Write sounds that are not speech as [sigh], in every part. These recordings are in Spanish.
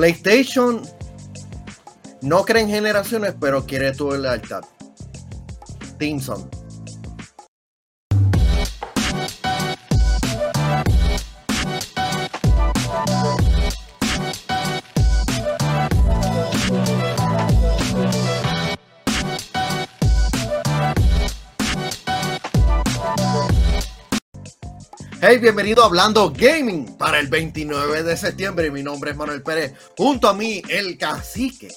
PlayStation no cree en generaciones, pero quiere tu lealtad. Tinson. Hey, bienvenido a Hablando Gaming para el 29 de septiembre. Mi nombre es Manuel Pérez. Junto a mí, el cacique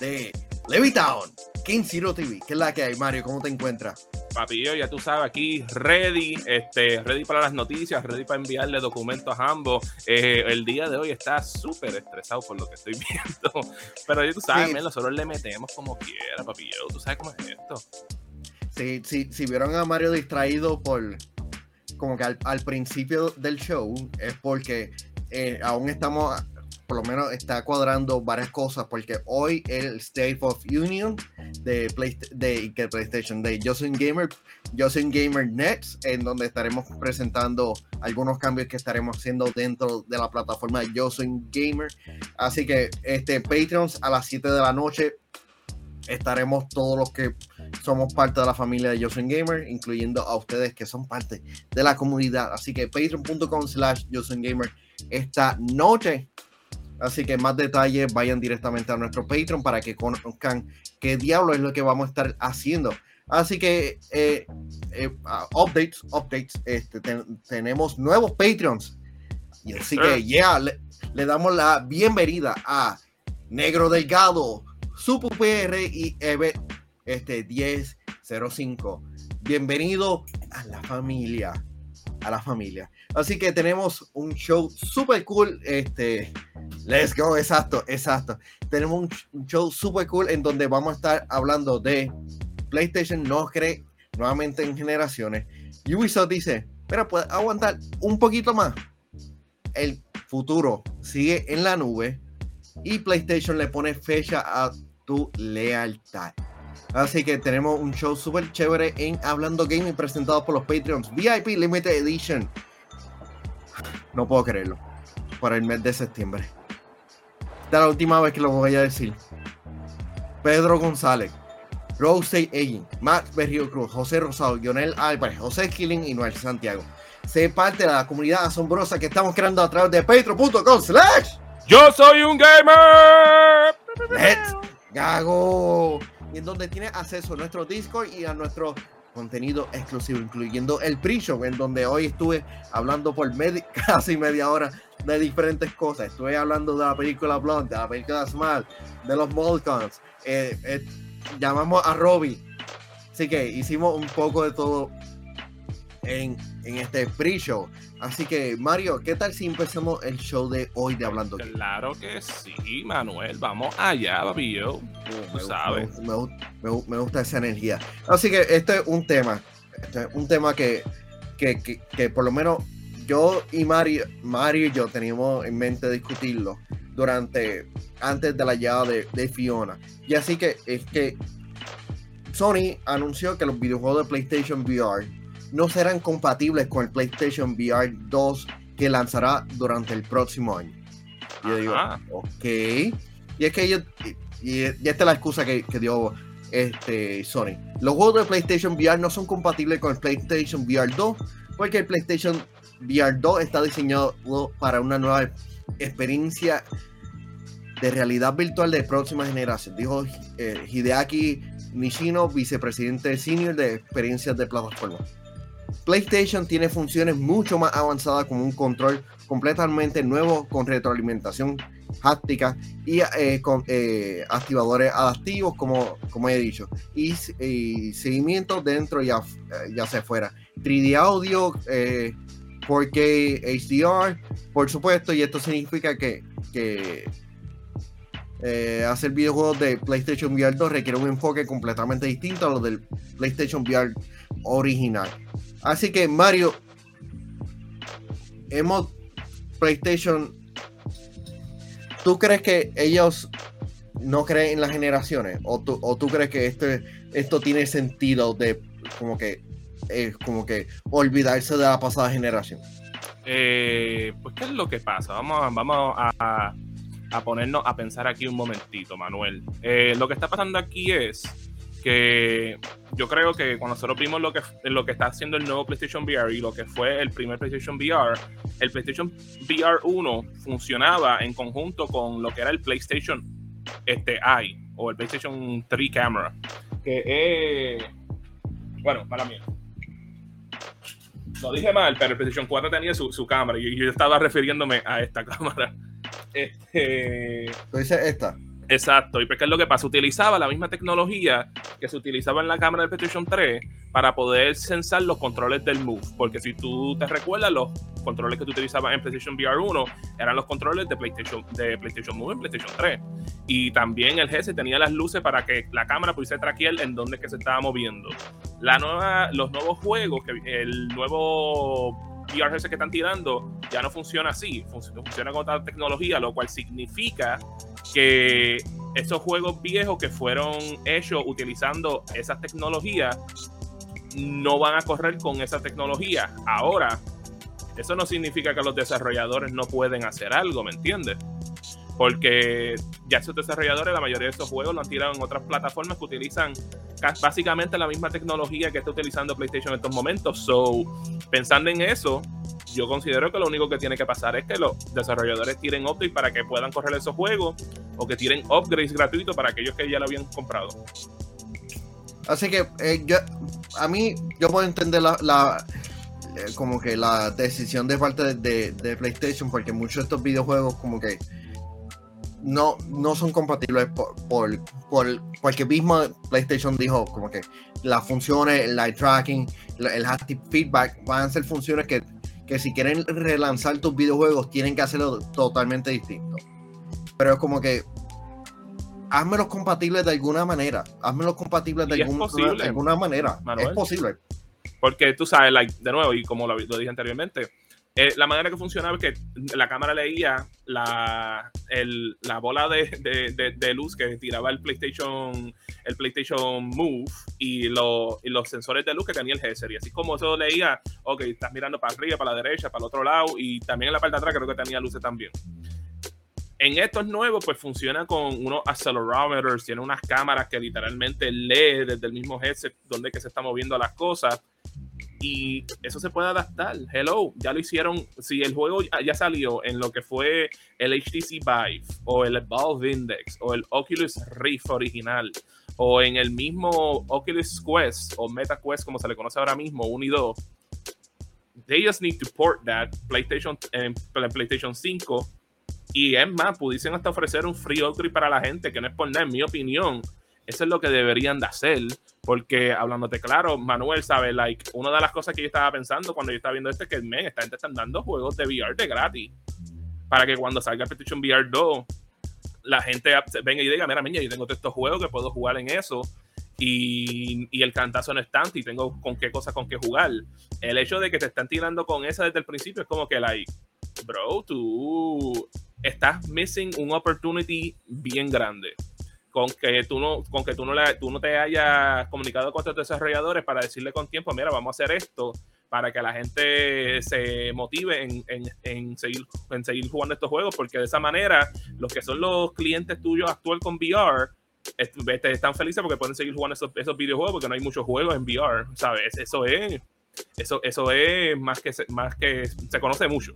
de Levitown, King Zero TV. ¿Qué es la que hay, Mario? ¿Cómo te encuentras? Papillo, ya tú sabes, aquí ready, este, ready para las noticias, ready para enviarle documentos a ambos. Eh, el día de hoy está súper estresado por lo que estoy [laughs] viendo. Pero ya tú sabes, sí. nosotros le metemos como quiera, papillo. Tú sabes cómo es esto. Sí, sí, si vieron a Mario distraído por como que al, principio del show es porque eh, aún estamos, por lo menos está cuadrando varias cosas, porque hoy el State of Union de, Play, de, de PlayStation, de Justin Gamer, Justin Gamer Next, en donde estaremos presentando algunos cambios que estaremos haciendo dentro de la plataforma Justin Gamer. Así que este Patreons a las 7 de la noche estaremos todos los que somos parte de la familia de Josen Gamer, incluyendo a ustedes que son parte de la comunidad. Así que patreon.com slash Gamer esta noche. Así que más detalles vayan directamente a nuestro Patreon para que conozcan qué diablo es lo que vamos a estar haciendo. Así que eh, eh, uh, updates, updates, este, ten, tenemos nuevos Patreons. Y así que ya yeah, le, le damos la bienvenida a Negro Delgado, Supu PR y EVE este 1005. Bienvenido a la familia. A la familia. Así que tenemos un show super cool. Este, let's go, exacto, exacto. Tenemos un, un show super cool en donde vamos a estar hablando de PlayStation no cree nuevamente en generaciones. Ubisoft dice, pero puede aguantar un poquito más. El futuro sigue en la nube y PlayStation le pone fecha a tu lealtad. Así que tenemos un show súper chévere en Hablando Gaming presentado por los Patreons VIP Limited Edition. No puedo creerlo. Para el mes de septiembre. Esta es la última vez que lo voy a decir. Pedro González, Rose Egin, Max Berrio Cruz, José Rosado, Lionel Álvarez, José Skilling y Noel Santiago. Sé parte de la comunidad asombrosa que estamos creando a través de patreon.com slash Yo soy un gamer. Let's Gago. Y en donde tiene acceso a nuestro Discord y a nuestro contenido exclusivo, incluyendo el pre-show, en donde hoy estuve hablando por [laughs] casi media hora de diferentes cosas. Estuve hablando de la película Blonde, de la película Smart, de los Molcons. Eh, eh, llamamos a Robbie. Así que hicimos un poco de todo en, en este pre-show. Así que, Mario, ¿qué tal si empezamos el show de hoy de Hablando? Claro que sí, Manuel. Vamos allá, papi. Yo, tú sabes. Me, me, me, gusta esa energía. Así que este es un tema. Este es un tema que, que, que, que por lo menos yo y Mario, Mario y yo teníamos en mente discutirlo durante antes de la llegada de, de Fiona. Y así que es que Sony anunció que los videojuegos de PlayStation VR no serán compatibles con el PlayStation VR 2 que lanzará durante el próximo año. Y yo digo, ok. Y es que ellos, y, y, esta es la excusa que, que dio este, Sony. Los juegos de PlayStation VR no son compatibles con el PlayStation VR 2 porque el PlayStation VR 2 está diseñado para una nueva experiencia de realidad virtual de próxima generación, dijo eh, Hideaki Nishino, vicepresidente senior de experiencias de plataforma. PlayStation tiene funciones mucho más avanzadas como un control completamente nuevo con retroalimentación háptica y eh, con eh, activadores adaptivos, como, como he dicho, y, seguimiento dentro y ya sea fuera. 3D audio, eh, 4K HDR, por supuesto, y esto significa que, que eh, hacer videojuegos de PlayStation VR 2 requiere un enfoque completamente distinto a lo del PlayStation VR original. Así que Mario, hemos PlayStation, ¿tú crees que ellos no creen en las generaciones? ¿O tú, o tú crees que este, esto tiene sentido de como que es como que olvidarse de la pasada generación? Eh, pues, ¿qué es lo que pasa? Vamos, vamos a, a ponernos a pensar aquí un momentito, Manuel. Eh, lo que está pasando aquí es que yo creo que cuando nosotros vimos lo que, lo que está haciendo el nuevo PlayStation VR y lo que fue el primer PlayStation VR, el PlayStation VR 1 funcionaba en conjunto con lo que era el PlayStation este, I o el PlayStation 3 Camera, que es... Bueno, para mí. Lo dije mal, pero el PlayStation 4 tenía su, su cámara y yo estaba refiriéndome a esta [laughs] cámara. Este... ¿Tú dices esta? Exacto, y porque es lo que pasa, utilizaba la misma tecnología que se utilizaba en la cámara del PlayStation 3 para poder sensar los controles del Move, porque si tú te recuerdas, los controles que tú utilizabas en PlayStation VR 1 eran los controles de PlayStation, de PlayStation Move en PlayStation 3, y también el GS tenía las luces para que la cámara pudiese traquear en donde que se estaba moviendo. La nueva, los nuevos juegos, que el nuevo VR que están tirando ya no funciona así, funciona con otra tecnología, lo cual significa que esos juegos viejos que fueron hechos utilizando esas tecnologías no van a correr con esa tecnología. Ahora, eso no significa que los desarrolladores no pueden hacer algo, ¿me entiendes? Porque ya esos desarrolladores, la mayoría de esos juegos lo han tirado en otras plataformas que utilizan básicamente la misma tecnología que está utilizando PlayStation en estos momentos. So, pensando en eso, yo considero que lo único que tiene que pasar es que los desarrolladores tiren updates para que puedan correr esos juegos o que tiren upgrades gratuitos para aquellos que ya lo habían comprado. Así que eh, yo, a mí yo puedo entender la, eh, como que la decisión de parte de, PlayStation porque muchos de estos videojuegos como que no, no son compatibles por, por, por, porque mismo PlayStation dijo como que las funciones, el light tracking, el haptic feedback van a ser funciones que que si quieren relanzar tus videojuegos tienen que hacerlo totalmente distinto. Pero es como que házmelos compatibles de alguna manera. Házmelos compatibles de, alguna manera. Es posible. Porque tú sabes, de nuevo, y como lo dije anteriormente, eh, la manera que funcionaba es que la cámara leía la, la bola de, de, luz que tiraba el PlayStation, el PlayStation Move y, y, los sensores de luz que tenía el GSR. Y así como eso leía, ok, estás mirando para arriba, para la derecha, para el otro lado y también en la parte de atrás creo que tenía luces también. En estos nuevos, pues funciona con unos accelerometers, tiene unas cámaras que literalmente lee desde el mismo headset donde que se está moviendo las cosas y eso se puede adaptar. Hello, ya lo hicieron. Si el juego ya salió en lo que fue el HTC Vive o el Valve Index o el Oculus Rift original o en el mismo Oculus Quest o Meta Quest como se le conoce ahora mismo, 1 y 2, they just need to port that PlayStation en PlayStation 5 y es más, pudiesen hasta ofrecer un free upgrade para la gente, que no es por nada, en mi opinión, eso es lo que deberían de hacer, porque hablándote claro, Manuel sabe, like, una de las cosas que yo estaba pensando cuando yo estaba viendo esto es que, men, esta gente están dando juegos de VR de gratis, para que cuando salga PlayStation VR 2, la gente venga y diga, mira, niña, yo tengo todos estos juegos que puedo jugar en eso, y, y, el cantazo no es tanto y tengo con qué cosas con qué jugar. El hecho de que te están tirando con esa desde el principio es como que, like, bro, tú estás missing un opportunity bien grande con que tú no, con que tú no, tú no te hayas comunicado con tus desarrolladores para decirle con tiempo, mira, vamos a hacer esto para que la gente se motive en, en, en, seguir, en seguir jugando estos juegos, porque de esa manera los que son los clientes tuyos actual con VR están felices porque pueden seguir jugando esos, esos videojuegos porque no hay muchos juegos en VR, ¿sabes? Eso es, eso, eso es más que, más que se conoce mucho.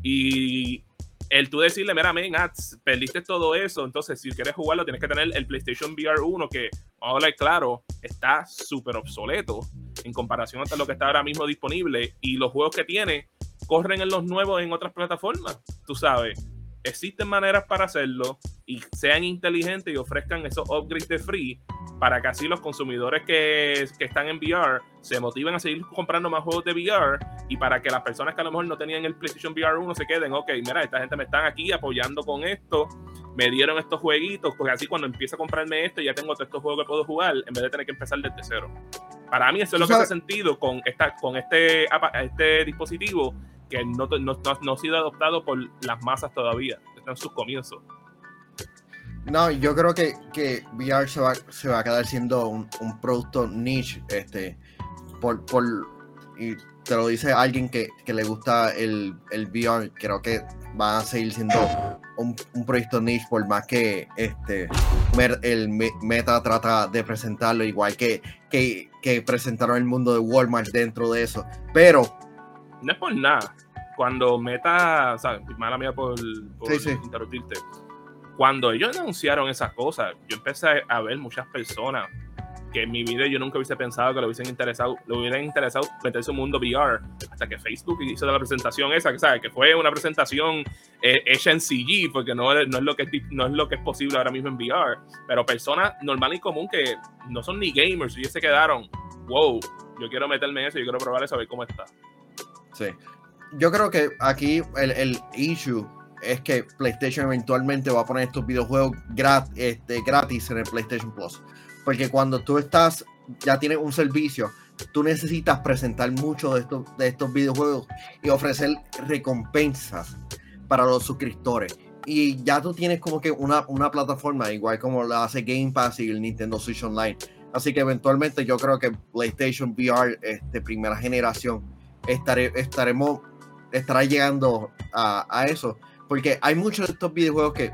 Y el tú decirle, mira, men, ah, perdiste todo eso, entonces si quieres jugarlo tienes que tener el PlayStation VR 1 que, ahora claro, está súper obsoleto en comparación a lo que está ahora mismo disponible y los juegos que tiene corren en los nuevos en otras plataformas, tú sabes. Existen maneras para hacerlo y sean inteligentes y ofrezcan esos upgrades de free para que así los consumidores que, que, están en VR se motiven a seguir comprando más juegos de VR y para que las personas que a lo mejor no tenían el PlayStation VR 1 se queden, ok, mira, esta gente me están aquí apoyando con esto, me dieron estos jueguitos, pues así cuando empiezo a comprarme esto ya tengo todos estos juegos que puedo jugar en vez de tener que empezar desde cero. Para mí eso es lo que hace sentido con, esta, con este, este dispositivo que no, no, no ha sido adoptado por las masas todavía, está en sus comienzos. No, yo creo que, que VR se va, se va a quedar siendo un, producto niche, este, por, por, y te lo dice alguien que, le gusta el, el VR, creo que van a seguir siendo un, proyecto niche por más que este el Meta trata de presentarlo igual que, que, que presentaron el mundo de Walmart dentro de eso. Pero no es por nada. Cuando Meta, ¿sabes? Mala mía por, interrumpirte. Cuando ellos anunciaron esas cosas, yo empecé a ver muchas personas que en mi vida yo nunca hubiese pensado que le hubiesen interesado, le hubieran interesado meterse un mundo VR, hasta que Facebook hizo la presentación esa, que ¿sabes? que fue una presentación eh, hecha en CG, porque no, no, es lo que, no es lo que es posible ahora mismo en VR, pero personas normal y común que no son ni gamers y se quedaron, wow, yo quiero meterme en eso, yo quiero probar eso, a ver cómo está. Sí. Yo creo que aquí el, el issue es que PlayStation eventualmente va a poner estos videojuegos este, gratis en el PlayStation Plus. Porque cuando tú estás, ya tienes un servicio, tú necesitas presentar muchos de estos, de estos videojuegos y ofrecer recompensas para los suscriptores. Y ya tú tienes como que una, una plataforma, igual como la hace Game Pass y el Nintendo Switch Online. Así que eventualmente yo creo que PlayStation VR este, primera generación estaré, estaremos estará llegando a, a eso. Porque hay muchos de estos videojuegos que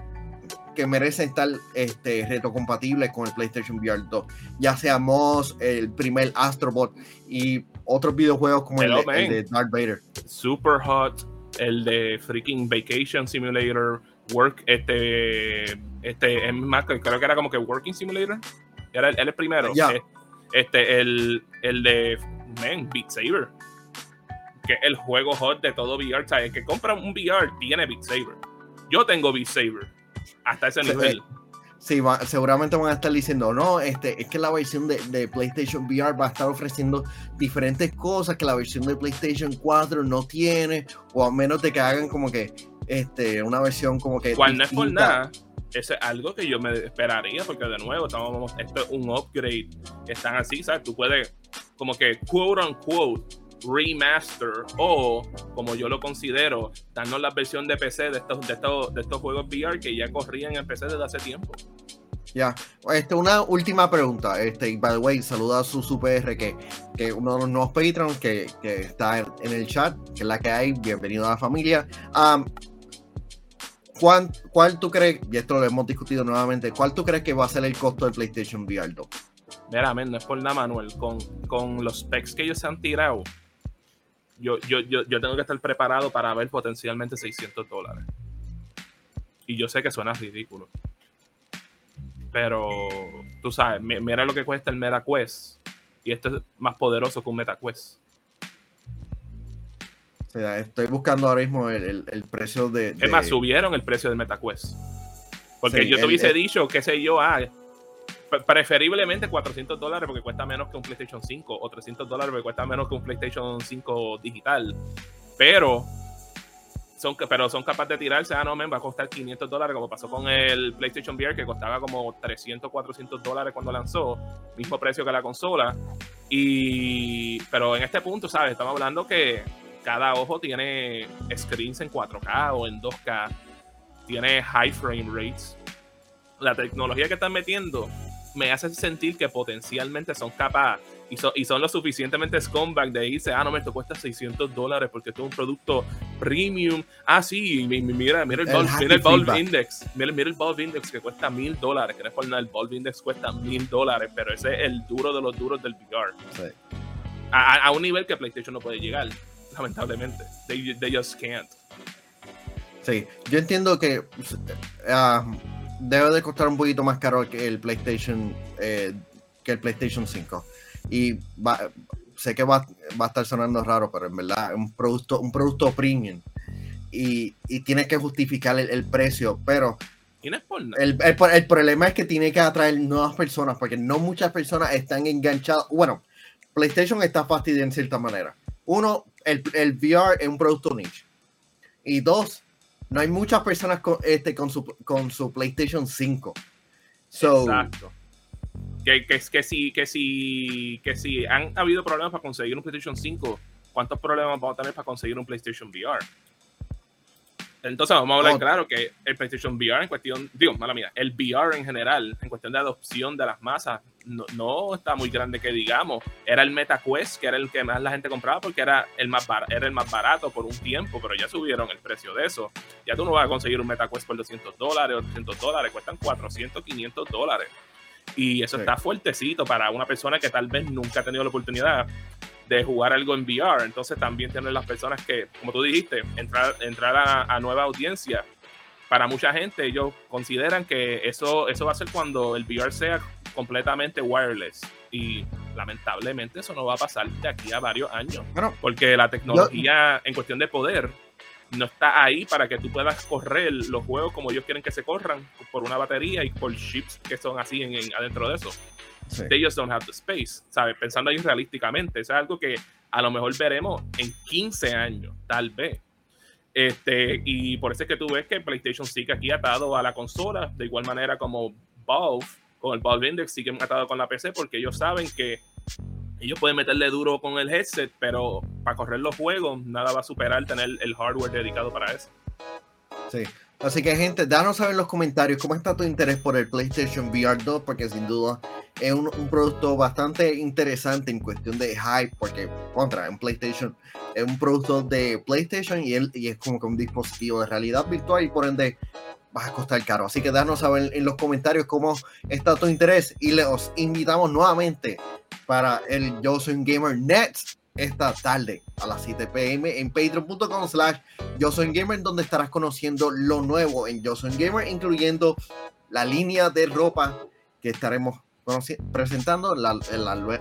que merecen estar este, retrocompatibles con el PlayStation VR 2. Ya sea Moss, el primer Astrobot y otros videojuegos como el, de, Darth Vader. Super Hot, el de freaking Vacation Simulator, Work, este, este, es más, creo que era como que Working Simulator. Era el, el primero. Este, el, el de, man, Beat Saber. Que es el juego hot de todo VR. O sea, el que compra un VR tiene Beat Saber. Yo tengo Beat Saber hasta ese nivel. Sí, seguramente van a estar diciendo, no, este, es que la versión de, PlayStation VR va a estar ofreciendo diferentes cosas que la versión de PlayStation 4 no tiene, o a menos de que hagan como que este, una versión como que... Cual no es por nada, eso es algo que yo me esperaría, porque de nuevo, estamos, esto es un upgrade, están así, ¿sabes? Tú puedes, como que, quote unquote, remaster o, como yo lo considero, darnos la versión de PC de estos, de estos, de estos juegos VR que ya corrían en PC desde hace tiempo. Ya, este, una última pregunta. Este, by the way, saluda a su SuperR, que, que uno de los nuevos patrons que, que, está en el chat, que es la que hay. Bienvenido a la familia. ¿cuál, ¿Cuál tú crees, y esto lo hemos discutido nuevamente, cuál tú crees que va a ser el costo del PlayStation VR 2? Mira, no es por nada, Manuel. Con, con los specs que ellos se han tirado, yo, yo, yo, yo tengo que estar preparado para ver potencialmente 600 dólares. Y yo sé que suena ridículo. Pero tú sabes, mira lo que cuesta el MetaQuest. Y esto es más poderoso que un MetaQuest. O sea, estoy buscando ahora mismo el, el, precio de, Es más, subieron el precio del MetaQuest. Porque yo te hubiese dicho, qué sé yo, ah, preferiblemente 400 dólares porque cuesta menos que un PlayStation 5 o 300 dólares porque cuesta menos que un PlayStation 5 digital. Pero son, pero son capaces de tirarse, ah, no, men, va a costar 500 dólares, como pasó con el PlayStation VR, que costaba como 300, 400 dólares cuando lanzó, mismo precio que la consola. Y, pero en este punto, ¿sabes? Estamos hablando que cada ojo tiene screens en 4K o en 2K, tiene high frame rates. La tecnología que están metiendo me hace sentir que potencialmente son capaces y, son lo suficientemente scumbag de irse, ah, no, me esto cuesta 600 dólares porque esto es un producto premium. Ah, sí, mira, mira el, Valve, Index, mira, el Valve Index que cuesta mil dólares, que no es por nada, el Valve Index cuesta mil dólares, pero ese es el duro de los duros del VR. A, un nivel que PlayStation no puede llegar, lamentablemente. They, just can't. Sí, yo entiendo que... Uh, debe de costar un poquito más caro que el PlayStation eh, que el PlayStation 5 y sé que va, va, a estar sonando raro pero en verdad es un producto un producto premium. Y, y tiene que justificar el, precio pero el, el, problema es que tiene que atraer nuevas personas porque no muchas personas están enganchadas. Bueno PlayStation está fastidiado en cierta manera. Uno el, el VR es un producto niche. Y dos no hay muchas personas con, este, con, su, con su PlayStation 5. Exacto. Que, que, que, si, que, si, que si han habido problemas para conseguir un PlayStation 5, ¿cuántos problemas vamos a tener para conseguir un PlayStation VR? Entonces vamos a hablar claro que el PlayStation VR en cuestión, digo, mala mía, el VR en general, en cuestión de adopción de las masas, no, está muy grande que digamos. Era el MetaQuest, que era el que más la gente compraba porque era el más, era el más barato por un tiempo, pero ya subieron el precio de eso. Ya tú no vas a conseguir un MetaQuest por 200 dólares o 300 dólares, cuestan 400, 500 dólares. Y eso está fuertecito para una persona que tal vez nunca ha tenido la oportunidad de jugar algo en VR. Entonces también tienen las personas que, como tú dijiste, entrar, entrar a, a nueva audiencia para mucha gente, ellos consideran que eso, eso va a ser cuando el VR sea completamente wireless. Y lamentablemente eso no va a pasar de aquí a varios años. porque la tecnología en cuestión de poder no está ahí para que tú puedas correr los juegos como ellos quieren que se corran por una batería y por chips que son así en, adentro de eso. They just don't have the space, ¿sabes? Pensando ahí realísticamente, eso es algo que a lo mejor veremos en 15 años, tal vez. Este, y por eso es que tú ves que PlayStation sigue aquí atado a la consola, de igual manera como Valve, con el Valve Index, siguen atado con la PC, porque ellos saben que ellos pueden meterle duro con el headset, pero para correr los juegos, nada va a superar tener el hardware dedicado para eso. Sí. Así que, gente, danos saber en los comentarios cómo está tu interés por el PlayStation VR 2, porque sin duda es un, producto bastante interesante en cuestión de hype, porque contra en PlayStation es un producto de PlayStation y, y es como que un dispositivo de realidad virtual y por ende va a costar caro. Así que danos saber en los comentarios cómo está tu interés y les invitamos nuevamente para el Yo Soy Gamer Net esta tarde a las 7 pm en patreon.com slash yo soy gamer donde estarás conociendo lo nuevo en yo soy gamer incluyendo la línea de ropa que estaremos presentando la,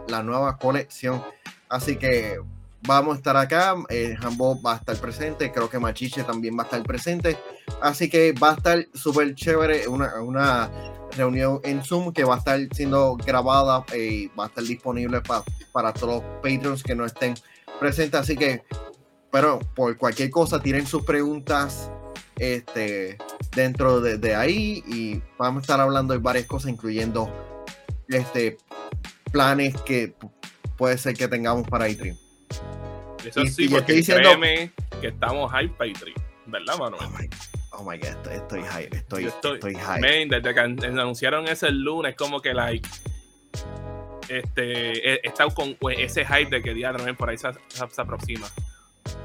la, nueva colección así que vamos a estar acá eh, va a estar presente creo que Machiche también va a estar presente así que va a estar súper chévere una, una reunión en Zoom que va a estar siendo grabada y va a estar disponible para todos los patrons que no estén presentes. Así que, pero por cualquier cosa, tienen sus preguntas este, dentro de, ahí y vamos a estar hablando de varias cosas, incluyendo este, planes que puede ser que tengamos para iTree. Eso sí, porque diciendo, créeme que estamos hype para iTree, ¿verdad, Manuel? Oh Oh my god, estoy, high, estoy, estoy, high. desde que anunciaron ese lunes, como que like. Este, he, estado con pues, ese hype de que día también por ahí se, aproxima.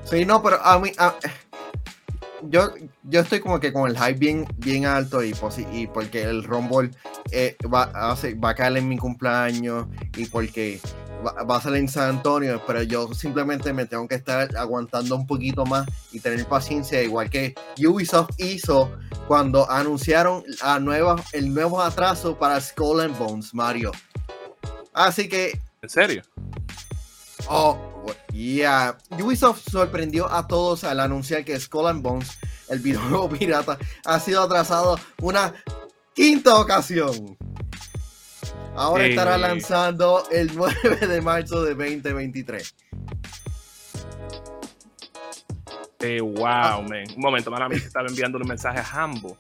Sí, no, pero a mí. Yo, yo estoy como que con el hype bien, bien alto y, y porque el Rumble eh, va, va a caer en mi cumpleaños y porque va, a salir en San Antonio, pero yo simplemente me tengo que estar aguantando un poquito más y tener paciencia, igual que Ubisoft hizo cuando anunciaron a nueva, el nuevo atraso para Skull and Bones, Mario. Así que... ¿En serio? Oh, yeah. Ubisoft sorprendió a todos al anunciar que Skull and Bones, el videojuego [laughs] pirata, ha sido atrasado una quinta ocasión. Ahora estará lanzando el [laughs] 9 de marzo de 2023. Eh, wow, man. Un momento, mala mí estaba enviando un mensaje a Hambo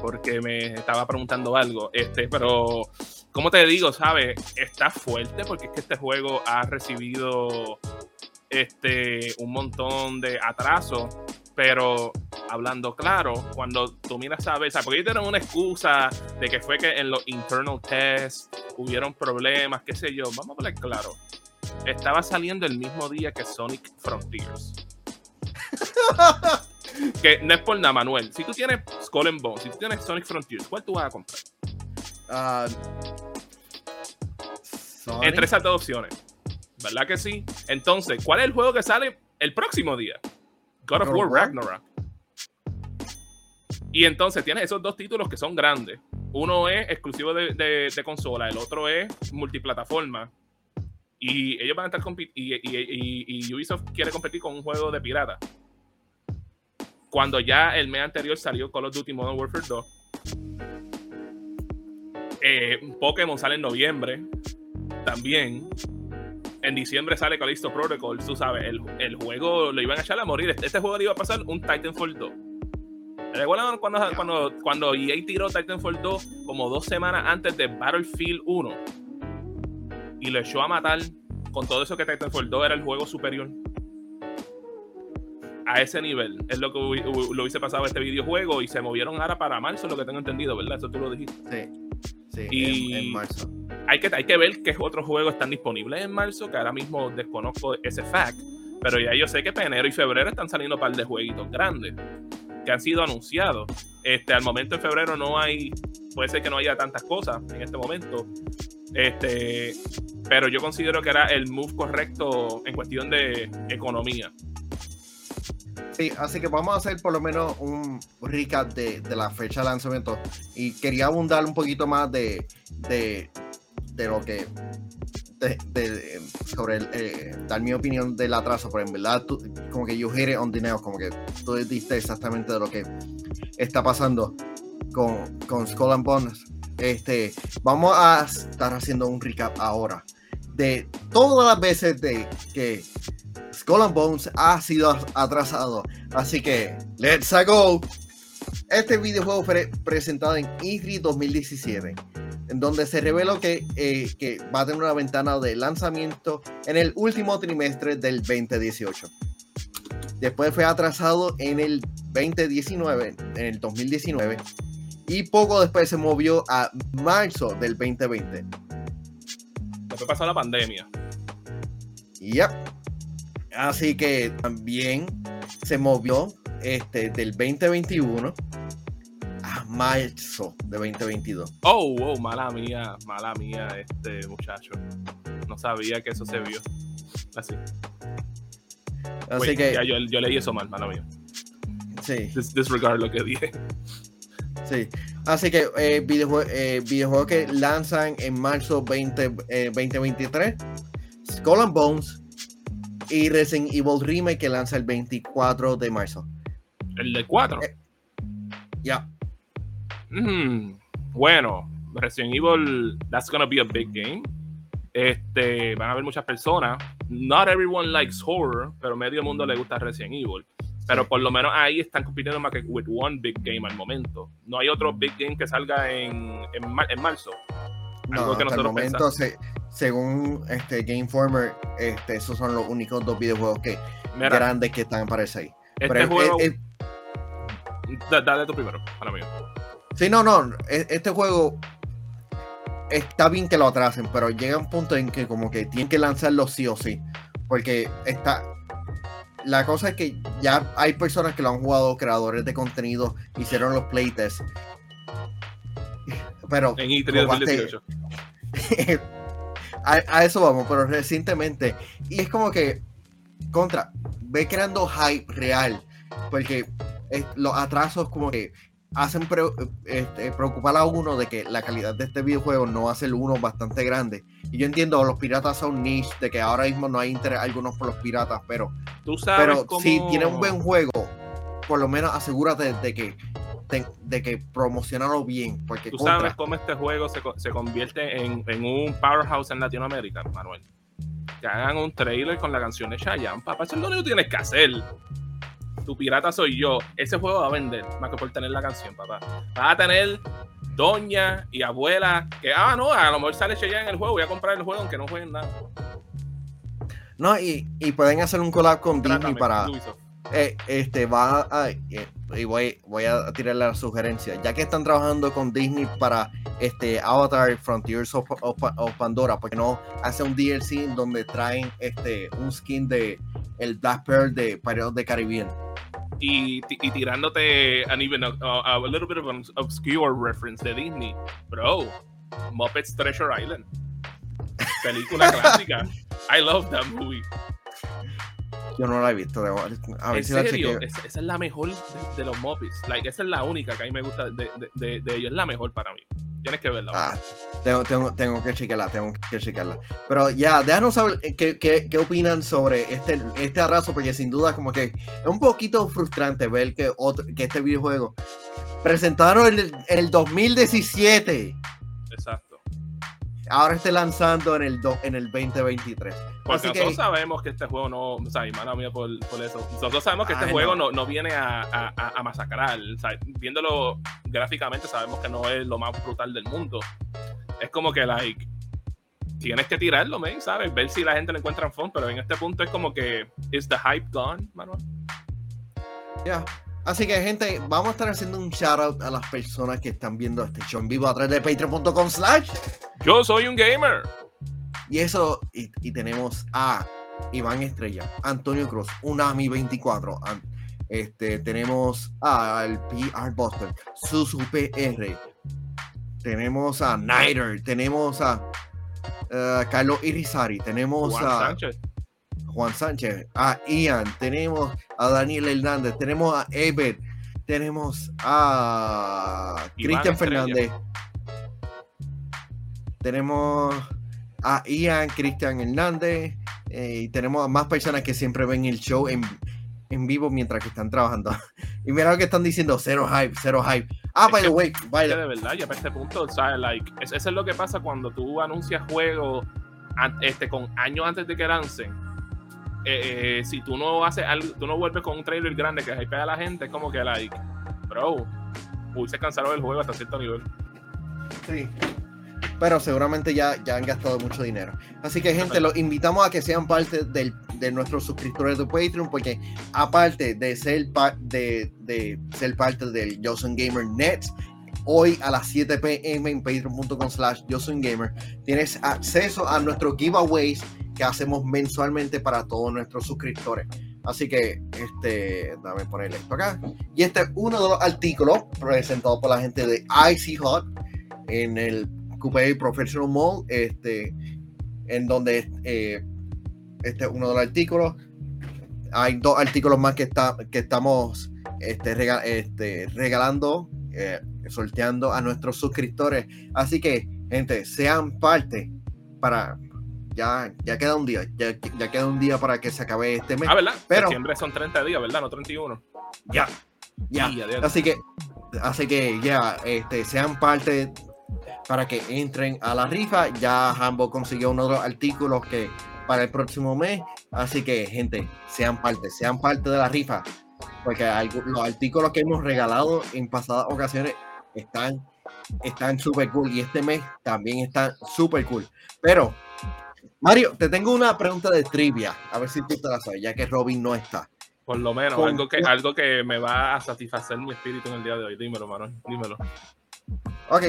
porque me estaba preguntando algo. Este, pero, ¿cómo te digo? ¿Sabes? Está fuerte porque es que este juego ha recibido este, un montón de atrasos pero hablando claro, cuando tú miras a ver, porque ellos tienen una excusa de que fue que en los internal tests hubieron problemas, qué sé yo, vamos a hablar claro. Estaba saliendo el mismo día que Sonic Frontiers. [laughs] que no es por nada, Manuel. Si tú tienes Skull and Bones, si tú tienes Sonic Frontiers, ¿cuál tú vas a comprar? Ah, Entre esas dos opciones. ¿Verdad que sí? Entonces, ¿cuál es el juego que sale el próximo día? God of War Ragnarok. Y entonces tienes esos dos títulos que son grandes. Uno es exclusivo de, consola, el otro es multiplataforma. Y ellos van a estar y, y, Ubisoft quiere competir con un juego de pirata. Cuando ya el mes anterior salió Call of Duty Modern Warfare 2. Eh, Pokémon sale en noviembre. También en diciembre sale Callisto Protocol, tú sabes, el, el, juego lo iban a echar a morir. Este, este juego le iba a pasar un Titanfall 2. ¿Recuerdan cuando, cuando, cuando EA tiró Titanfall 2 como dos semanas antes de Battlefield 1? Y lo echó a matar con todo eso que Titanfall 2 era el juego superior. A ese nivel es lo que lo hubiese pasado este videojuego y se movieron ahora para marzo, lo que tengo entendido, ¿verdad? Eso tú lo dijiste. Sí, sí, y... en marzo hay que, hay que ver qué otros juegos están disponibles en marzo, que ahora mismo desconozco ese fact, pero ya yo sé que para enero y febrero están saliendo un par de jueguitos grandes que han sido anunciados. Este, al momento en febrero no hay, puede ser que no haya tantas cosas en este momento, este, pero yo considero que era el move correcto en cuestión de economía. Sí, así que vamos a hacer por lo menos un recap de, la fecha de lanzamiento. Y quería abundar un poquito más de, de, lo que. De, sobre el, eh, dar mi opinión del atraso, pero en verdad, como que yo it on the como que tú diste exactamente de lo que está pasando con, con Skull and Bones. Este, vamos a estar haciendo un recap ahora de todas las veces de que Skull and Bones ha sido atrasado. Así que, let's go. Este videojuego fue presentado en E3 2017, en donde se reveló que, eh, que va a tener una ventana de lanzamiento en el último trimestre del 2018. Después fue atrasado en el 2019, en el 2019, y poco después se movió a marzo del 2020. Después pasó la pandemia. Yep. Así que también se movió este, del 2021 a marzo de 2022. Oh, oh, mala mía, mala mía, este muchacho. No sabía que eso se vio. Así. Así que. yo, leí eso mal, mala mía. Sí. disregard lo que dije. Sí. Así que eh, videojuegos eh, videojuego que lanzan en marzo 20, 2023. Eh, Skull and Bones y Resident Evil Remake que lanza el 24 de marzo. ¿El de 4? Eh, ya. Mm, bueno, Resident Evil, that's gonna be a big game. Este, van a haber muchas personas. Not everyone likes horror, pero medio mundo le gusta Resident Evil. Pero por lo menos ahí están compitiendo más que with one big game al momento. No hay otro big game que salga en, en, marzo. no, que hasta el momento, según este Game Informer, este, esos son los únicos dos videojuegos que grandes que están para ese ahí. Este juego. dale tú primero, para mí. Sí, no, no. E, este juego está bien que lo atrasen, pero llega un punto en que como que tienen que lanzarlo sí o sí. Porque está, la cosa es que ya hay personas que lo han jugado, creadores de contenido, hicieron los playtests. Pero. En E3 2018. [laughs] a, eso vamos, pero recientemente. Y es como que. Contra. Ve creando hype real. Porque los atrasos, como que hacen este, preocupar a uno de que la calidad de este videojuego no va a ser uno bastante grande. Y yo entiendo, los piratas son niche, de que ahora mismo no hay interés algunos por los piratas, pero, ¿Tú sabes pero si tiene un buen juego, por lo menos asegúrate de que de, que promocionarlo bien. Porque Tú sabes cómo este juego se, se convierte en, en, un powerhouse en Latinoamérica, Manuel. Que hagan un trailer con la canción de Chayanne, papá. Eso es lo único que tienes que hacer tu pirata soy yo. Ese juego va a vender más que por tener la canción, papá. Va a tener doña y abuela que, ah, no, a lo mejor sale ya en el juego. Voy a comprar el juego aunque no jueguen nada. No, y, pueden hacer un collab con Disney para. Eh, este va a, eh, y voy, voy a tirar la sugerencia. Ya que están trabajando con Disney para este Avatar Frontiers of, Pandora, porque no hace un DLC donde traen este un skin de el Black Pearl de Pirates de Caribbean? y, y tirándote an even a, a, little bit of an obscure reference de Disney. Bro, Muppets Treasure Island. Película [laughs] clásica. I love that movie. Yo no la he visto. a ver ¿En si serio? La esa, es la mejor de, los Muppets. Like, esa es la única que a mí me gusta de, de, de ellos. Es la mejor para mí. Tienes que verla. Ah, tengo, tengo, tengo, que checarla, tengo que checarla. Pero ya, déjanos saber qué, qué, qué, opinan sobre este, este arraso, porque sin duda como que es un poquito frustrante ver que, otro, que este videojuego presentaron en el, 2017. Exacto. Ahora esté lanzando en el, en el 2023. Porque nosotros sabemos que este juego no, o sea, y mala mía por, por, eso. Nosotros sabemos que este juego no. no, viene a, a, a masacrar. O sea, viéndolo gráficamente, sabemos que no es lo más brutal del mundo. Es como que, like, tienes que tirarlo, man, ¿sabes? Ver si la gente le encuentra en fun, pero en este punto es como que, ¿is the hype gone, Manuel? Ya. Así que, gente, vamos a estar haciendo un shout out a las personas que están viendo este show en vivo a través de patreon.com slash Yo soy un gamer. Y eso, y, y tenemos a Iván Estrella, Antonio Cruz, Unami 24. an- Este, tenemos al PR Buster, Susu PR. Tenemos a Nider, tenemos a eh, Carlos Irizarry, tenemos Juan a Sánchez. Juan Sánchez, a Ian, tenemos a Daniel Hernández, tenemos a Ebert, tenemos a Cristian. Fernández, tenemos a Ian, Cristian Hernández, eh, y tenemos a más personas que siempre ven el show en, en vivo mientras que están trabajando. [laughs] Y mira lo que están diciendo, cero hype, cero hype. Ah, Es by the way, by the- de verdad, ya para este punto, ¿sabes? Like, es- eso es lo que pasa cuando tú anuncias juegos este, con años antes de que lancen. Eh, eh, si tú no haces algo, tú no vuelves con un trailer grande que hypea a la gente, es como que, like, bro, se cansaron del juego hasta cierto nivel. Sí. Pero seguramente ya, ya han gastado mucho dinero. Así que, gente, los invitamos a que sean parte del- de nuestros suscriptores de Patreon, porque aparte de ser, pa- de, de ser parte del Johnson Gamer Net, hoy a las 7 pm en patreon.com slash Gamer tienes acceso a nuestros giveaways que hacemos mensualmente para todos nuestros suscriptores. Así que, este, dame ponerle esto acá. Y este es uno de los artículos presentados por la gente de Icy Hot en el Coupé Professional Mall, este, en donde eh, este es uno de los artículos. Hay dos artículos más que, está, que estamos este, rega- este, regalando, eh, sorteando a nuestros suscriptores. Así que, gente, sean parte para. Ya, ya queda un día, ya, ya queda un día para que se acabe este mes. Ah, ¿verdad? Pero- Septiembre son 30 días, ¿verdad? No 31. Ya, ya. Y adiós. Así que, así que ya, este, sean parte para que entren a la rifa. Ya Hambo consiguió uno de los artículos que para el próximo mes. Así que, gente, sean parte, sean parte de la rifa. Porque los artículos que hemos regalado en pasadas ocasiones están están súper cool. Y este mes también están súper cool. Pero, Mario, te tengo una pregunta de trivia. A ver si tú te la sabes, ya que Robin no está. Por lo menos, Con- algo que, algo que me va a satisfacer mi espíritu en el día de hoy. Dímelo, Manuel. Dímelo. Ok.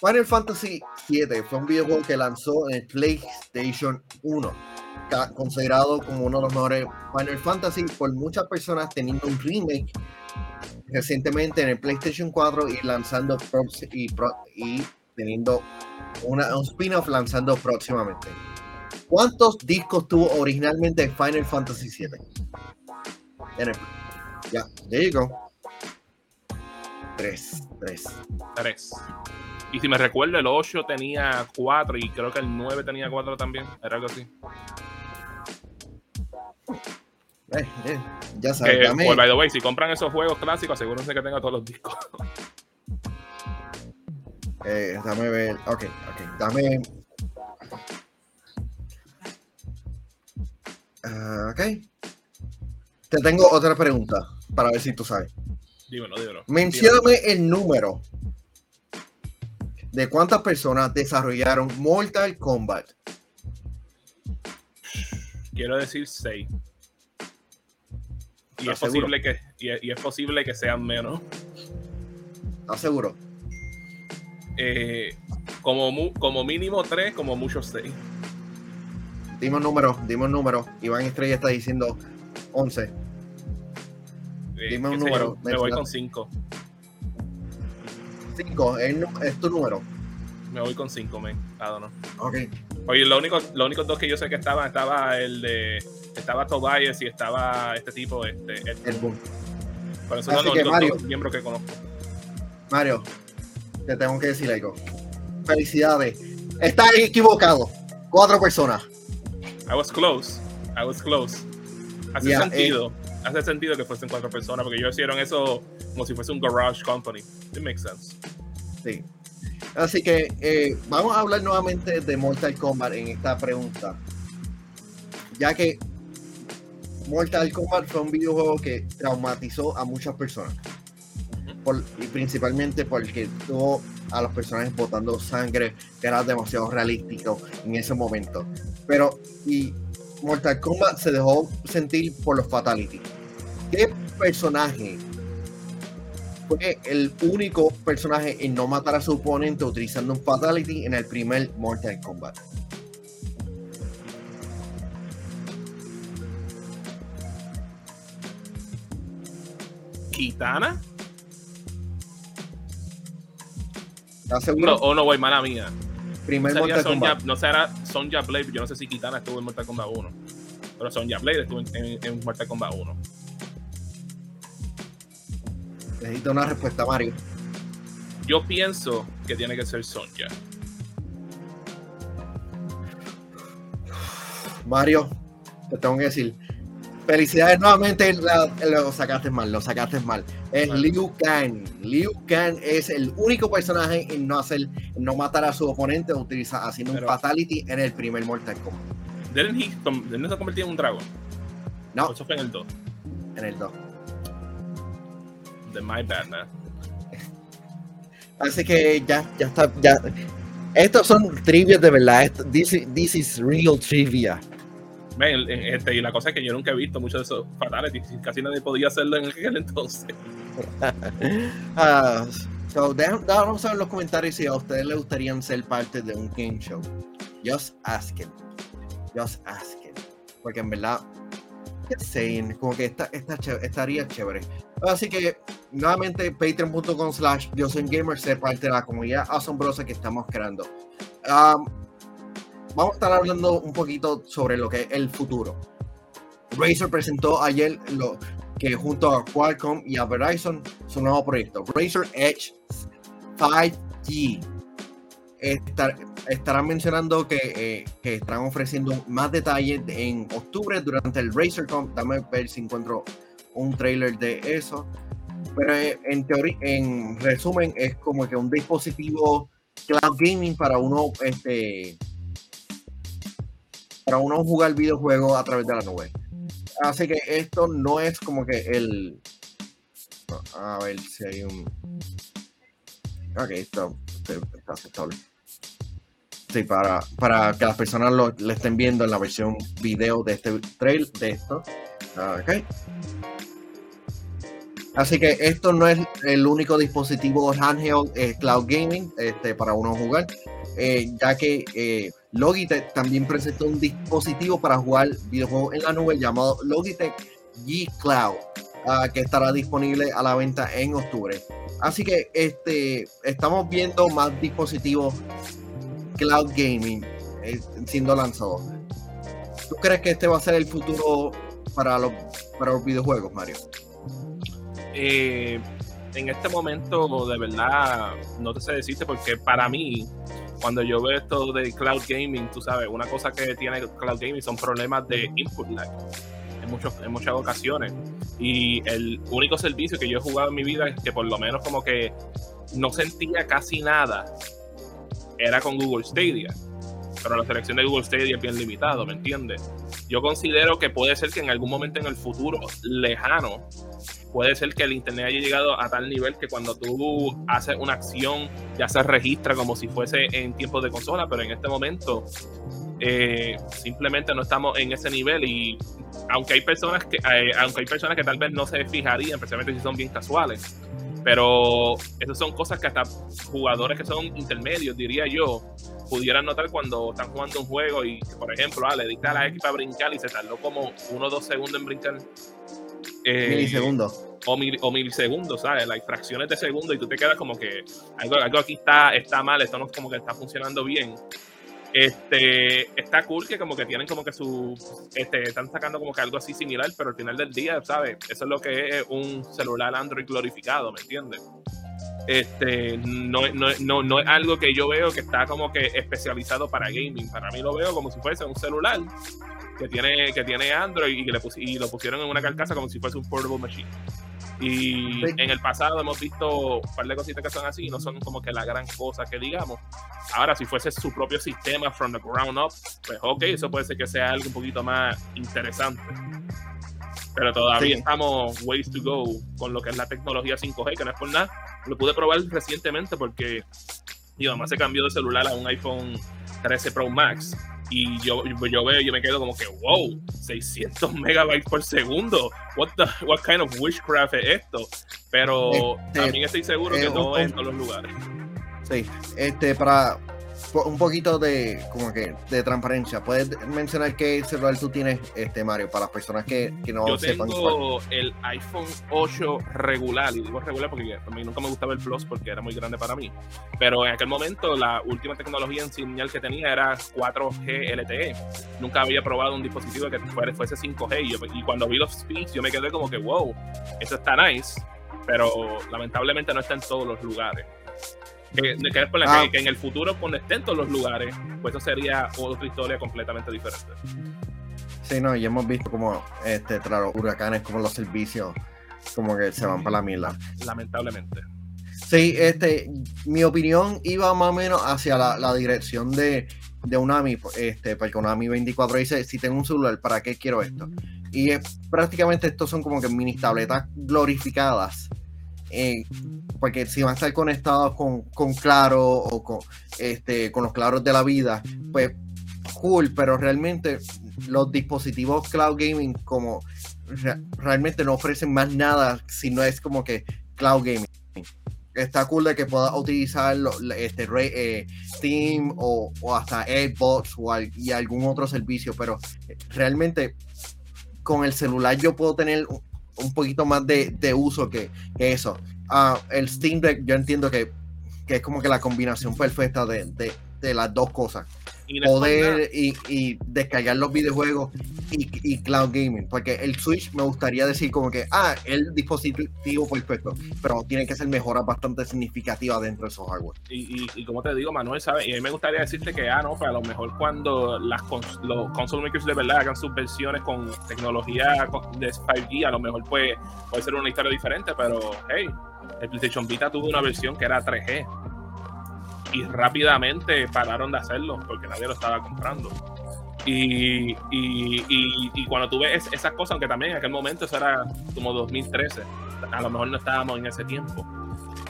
Final Fantasy VII fue un videojuego que lanzó en el PlayStation 1, ca- considerado como uno de los mejores Final Fantasy por muchas personas teniendo un remake recientemente en el PlayStation 4 y lanzando y, y teniendo una, un spin-off lanzando próximamente. ¿Cuántos discos tuvo originalmente Final Fantasy VII? Ya, there you go. Tres, tres. 3. Y si me recuerdo, el 8 tenía 4 y creo que el 9 tenía 4 también. Era algo así. Eh, eh, ya sabes, Que, dame- por by the way, si compran esos juegos clásicos, asegúrense que tenga todos los discos. [laughs] eh, dame ver. Ok, ok, dame. Ah, ok. Te tengo otra pregunta para ver si tú sabes. dímelo, dímelo. Mencióname el número de cuántas personas desarrollaron Mortal Kombat. Quiero decir 6. Y ¿Estás es, seguro? posible que, y, es- y es posible que sean menos. ¿Estás seguro? Eh, como, mu- como mínimo 3, como mucho 6. Dime un número, dime un número. Iván Estrella está diciendo 11. Dime un número, me voy con 5. 5 es, tu número. Me voy con 5, men. I don't know. Ok. Oye, lo único, los únicos dos que yo sé que estaban, estaba el de. Estaba Tobias y estaba este tipo, este. El boom. Esos son Así los que, Mario. dos miembros que conozco. Mario, te tengo que decir algo. Felicidades. Estás equivocado. Cuatro personas. I was close. I was close. Hace Yeah, sentido. Hace sentido que fuesen cuatro personas, porque ellos hicieron eso como si fuese un garage company. It makes sense. Sí. Así que eh, vamos a hablar nuevamente de Mortal Kombat en esta pregunta. Ya que Mortal Kombat fue un videojuego que traumatizó a muchas personas. Por- y principalmente porque tuvo a los personajes botando sangre, que era demasiado realístico en ese momento. Pero, y Mortal Kombat se dejó sentir por los fatalities. ¿Qué personaje fue el único personaje en no matar a su oponente utilizando un Fatality en el primer Mortal Kombat. ¿Kitana? ¿Estás seguro? No, oh no, güey, mala mía. Primer No Mortal Sonja, Kombat. no será Sonja Blade, yo no sé si Kitana estuvo en Mortal Kombat 1. Pero Sonja Blade estuvo en, en- en Mortal Kombat 1. Necesito una respuesta, Mario. Yo pienso que tiene que ser Sonja. Mario, te tengo que decir. Felicidades nuevamente, lo sacaste mal, lo sacaste mal. Es. Liu Kang. Liu Kang es el único personaje en no hacer, en no matar a su oponente utiliza, haciendo Pero- un fatality en el primer Mortal Kombat. Com- didn't se convertir en un dragón? No, Eso fue en el 2. en el 2. De My Bad, man. Así que ya, ya está, ya. Estos son trivias de verdad. This, is- this is real trivia. Man, este, y la cosa es que yo nunca he visto muchos de esos fatalities. Casi nadie podía hacerlo en aquel entonces. [laughs] Ah, so, déjanos saber en los comentarios si a ustedes les gustaría ser parte de un game show. Just asking. Just asking. Porque en verdad, saying, como que está, está ché- estaría chévere. Así que, nuevamente, patreon.com slash yo soy gamer, ser parte de la comunidad asombrosa que estamos creando. Um, vamos a estar hablando un poquito sobre lo que es el futuro. Razer presentó ayer lo, que junto a Qualcomm y a Verizon su nuevo proyecto, Razer Edge 5G. Estar- estarán mencionando que, eh, que estarán ofreciendo más detalles en octubre durante el RazerCon. Dame ver si encuentro un trailer de eso. Pero eh, en teoría, en resumen, es como que un dispositivo cloud gaming para uno, este, para uno jugar videojuegos a través de la nube. Así que esto no es como que el. A ver si hay un. Ok, esto está aceptable. Sí, para, para que las personas lo, le estén viendo en la versión video de este trail de esto. Ok. Así que esto no es el único dispositivo handheld eh, cloud gaming este, para uno jugar, eh, ya que eh, Logitech también presentó un dispositivo para jugar videojuegos en la nube llamado Logitech G Cloud, ah, que estará disponible a la venta en octubre. Así que este, estamos viendo más dispositivos cloud gaming eh, siendo lanzados. ¿Tú crees que este va a ser el futuro para los, para los videojuegos, Mario? En este momento, de verdad, no te sé decirte porque para mí, cuando yo veo esto de cloud gaming, tú sabes, una cosa que tiene cloud gaming son problemas de input lag en, muchos, en muchas ocasiones. Y el único servicio que yo he jugado en mi vida es que por lo menos como que no sentía casi nada era con Google Stadia. Pero la selección de Google Stadia es bien limitado, ¿me entiendes? Yo considero que puede ser que en algún momento en el futuro lejano puede ser que el internet haya llegado a tal nivel que cuando tú haces una acción ya se registra como si fuese en tiempos de consola, pero en este momento eh, simplemente no estamos en ese nivel y aunque hay personas que eh, aunque hay personas que tal vez no se fijarían, especialmente si son bien casuales, pero esas son cosas que hasta jugadores que son intermedios, diría yo, pudieran notar cuando están jugando un juego y, por ejemplo, ah, le diste a la X para brincar y se tardó como uno o dos segundos en brincar. Eh, Milisegundos. o, mil- o milisegundos, ¿sabes? Las fracciones de segundo y tú te quedas como que algo, algo aquí está, está mal, esto no es como que está funcionando bien. Este, está cool que como que tienen como que su, este, están sacando como que algo así similar, pero al final del día, ¿sabes? Eso es lo que es un celular Android glorificado, ¿me entiendes? Este, no, no, no, no es algo que yo veo que está como que especializado para gaming. Para mí lo veo como si fuese un celular que tiene, que tiene Android y, que le y lo pusieron en una carcasa como si fuese un portable machine. Y en el pasado hemos visto un par de cositas que son así, no son como que la gran cosa que digamos. Ahora, si fuese su propio sistema from the ground up, pues ok, eso puede ser que sea algo un poquito más interesante. Pero todavía Sí. estamos ways to go con lo que es la tecnología 5G, que no es por nada. Lo pude probar recientemente porque mi mamá se cambió de celular a un iPhone 13 Pro Max y yo, yo veo, yo me quedo como que, wow, 600 megabytes por segundo. What, the, what kind of witchcraft es esto? Pero este, también estoy seguro que no es en todos los lugares. Sí, este, para, un poquito de como que de transparencia. ¿Puedes mencionar qué celular tú tienes, este Mario, para las personas que, que no Yo tengo el iPhone 8 regular, y digo regular porque a mí nunca me gustaba el Plus porque era muy grande para mí. Pero en aquel momento la última tecnología en señal que tenía era 4G LTE. Nunca había probado un dispositivo que fuese 5G y, cuando vi los speeds yo me quedé como que wow, eso está nice, pero lamentablemente no está en todos los lugares. Que, ah. que, en el futuro cuando estén todos los lugares, pues eso sería otra historia completamente diferente. Sí, no, y hemos visto como este, tras los huracanes, como los servicios como que se van para la mierda. Lamentablemente. Sí, este, mi opinión iba más o menos hacia la, dirección de, de Unami, este, porque Unami 24 dice, si tengo un celular, ¿para qué quiero esto? Y prácticamente estos son como que mini tabletas glorificadas eh, porque si van a estar conectados con, con Claro o con, este, con los claros de la vida, pues cool, pero realmente los dispositivos cloud gaming como realmente no ofrecen más nada si no es como que cloud gaming. Está cool de que pueda utilizar este, eh, Steam o, o hasta Xbox o y algún otro servicio, pero realmente con el celular yo puedo tener un poquito más de, uso que, eso. Ah, el Steam Deck yo entiendo que, es como que la combinación perfecta de, de las dos cosas poder y, descargar los videojuegos y, cloud gaming. Porque el Switch me gustaría decir como que, ah, el dispositivo perfecto, pero tiene que ser mejoras bastante significativas dentro de esos hardware. Y, como te digo, Manuel, ¿sabes? Y a mí me gustaría decirte que, ah, no, pues a lo mejor cuando las los console makers de verdad hagan sus versiones con tecnología de 5G, a lo mejor puede, puede ser una historia diferente, pero, hey, el PlayStation Vita tuvo una versión que era 3G y rápidamente pararon de hacerlo porque nadie lo estaba comprando. Y, y, y, cuando tú ves esas cosas, aunque también en aquel momento eso era como 2013, a lo mejor no estábamos en ese tiempo.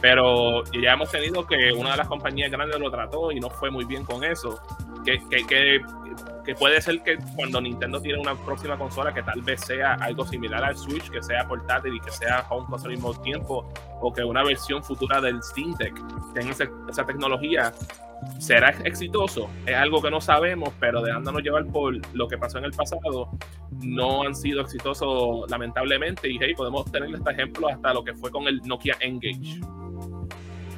Pero ya hemos tenido que una de las compañías grandes lo trató y no fue muy bien con eso. Que, que, que puede ser que cuando Nintendo tiene una próxima consola que tal vez sea algo similar al Switch, que sea portátil y que sea home console al mismo tiempo, o que una versión futura del Steam Deck tenga esa, tecnología, será exitoso. Es algo que no sabemos, pero dejándonos llevar por lo que pasó en el pasado, no han sido exitosos lamentablemente. Y hey, podemos tener este ejemplo hasta lo que fue con el Nokia Engage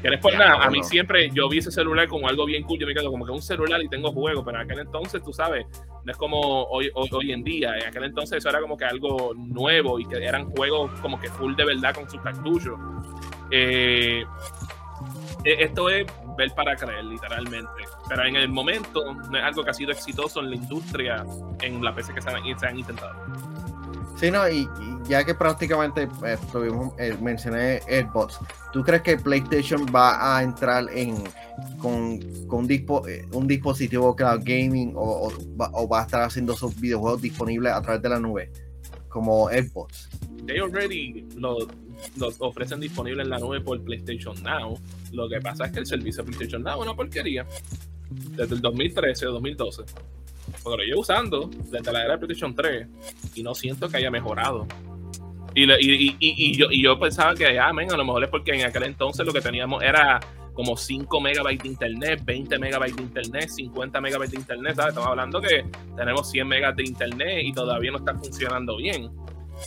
que por nada, a mí siempre yo vi ese celular como algo bien cool, yo me quedo como que un celular y tengo juego, pero en aquel entonces, tú sabes, no es como hoy, hoy, en día, en aquel entonces eso era como que algo nuevo y que eran juegos como que full de verdad con sus cartuchos. Eh, e, esto es ver para creer, literalmente. Pero en el momento no es algo que ha sido exitoso en la industria, en la PC que se han, intentado. Sí, no, y, ya que prácticamente eh, tuvimos, eh, mencioné Xbox, ¿Tú crees que PlayStation va a entrar en con, con eh, un, dispositivo cloud gaming o, va, a estar haciendo sus videojuegos disponibles a través de la nube? Como Xbox. They already los ofrecen disponibles en la nube por PlayStation Now. Lo que pasa es que el servicio de PlayStation Now es una porquería. Desde el 2013 o 2012. Porque lo llevo usando desde la era de PlayStation 3 y no siento que haya mejorado. Y, y, y, yo, y yo pensaba que, ah, a lo mejor es porque en aquel entonces lo que teníamos era como 5 megabytes de internet, 20 megabytes de internet, 50 megabytes de internet, ¿sabes? Estamos hablando que tenemos 100 megas de internet y todavía no está funcionando bien.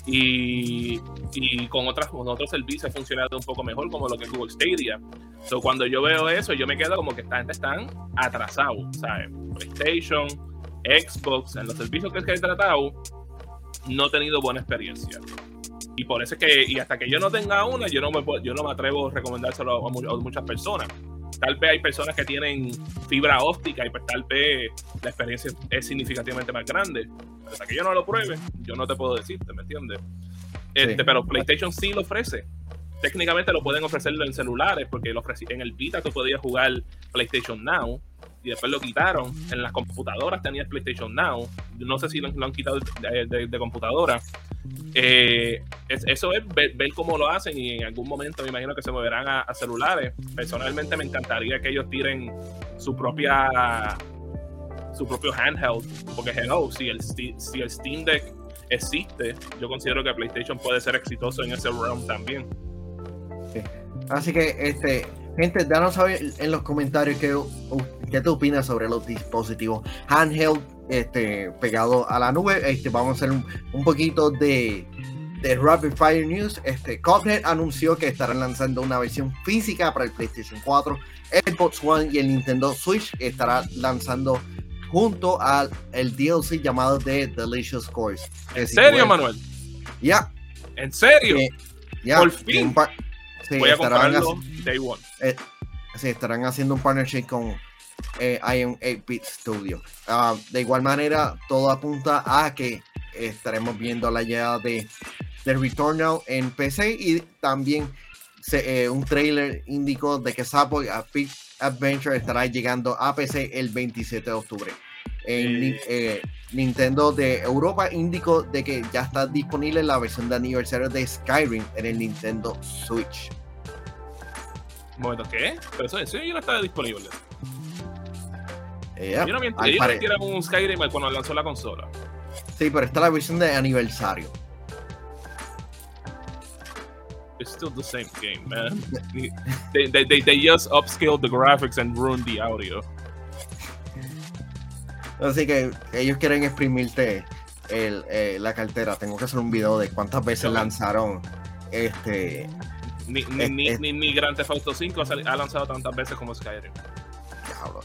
Y, y con, otras, con otros servicios ha funcionado un poco mejor, como lo que es Google Stadia. So, cuando yo veo eso, yo me quedo como que esta gente están atrasados, ¿sabes? PlayStation, Xbox, en los servicios que he tratado, no he tenido buena experiencia. Y por eso es que, y hasta que yo no tenga una, yo no me, yo no me atrevo a recomendárselo a, muchas personas. Tal vez hay personas que tienen fibra óptica y pues tal vez la experiencia es significativamente más grande. Pero hasta que yo no lo pruebe, yo no te puedo decirte, ¿me entiendes? Este, Pero PlayStation sí lo ofrece. Técnicamente lo pueden ofrecerlo en celulares, porque lo en el Vita tú podías jugar PlayStation Now y después lo quitaron. En las computadoras tenías PlayStation Now. No sé si lo, han quitado de, computadora. Eh, eso es ver, cómo lo hacen y en algún momento me imagino que se moverán a, celulares. Personalmente me encantaría que ellos tiren su propia su propio handheld. Porque hello, si el, si el Steam Deck existe, yo considero que PlayStation puede ser exitoso en ese realm también. Así que, este, gente, danos saber en los comentarios qué, qué te opinas sobre los dispositivos handheld este, pegado a la nube. Este, vamos a hacer un, un poquito de, de, Rapid Fire News. Este, Cuphead anunció que estarán lanzando una versión física para el PlayStation 4, Xbox One y el Nintendo Switch. Estará lanzando junto al el DLC llamado The Delicious Course. ¿En serio, Manuel? Ya. ¿En serio? ya. Por fin. Sí, Voy a comprarlo day one. Eh, sí, estarán haciendo un partnership con eh, Iron 8-Bit Studio. Uh, de igual manera, todo apunta a que estaremos viendo la llegada de, de Returnal en PC y también se, eh, un trailer indicó de que Subway a Adventure estará llegando a PC el 27 de octubre. Eh, Nintendo de Europa indicó de que ya está disponible la versión de aniversario de Skyrim en el Nintendo Switch. Un momento, ¿qué? Pero eso, eso ya no estaba disponible. Yeah, yo no miento, ellos pare... metieron un Skyrim cuando lanzó la consola. Sí, pero está la versión de aniversario. It's still the same game, man. they, they, they, they just upscaled the graphics and ruined the audio. Así que ellos quieren exprimirte el, eh, la cartera. Tengo que hacer un video de cuántas veces lanzaron este. Ni, ni, eh, ni, ni, ni Grand Theft Auto 5 ha lanzado tantas veces como Skyrim. Diablo.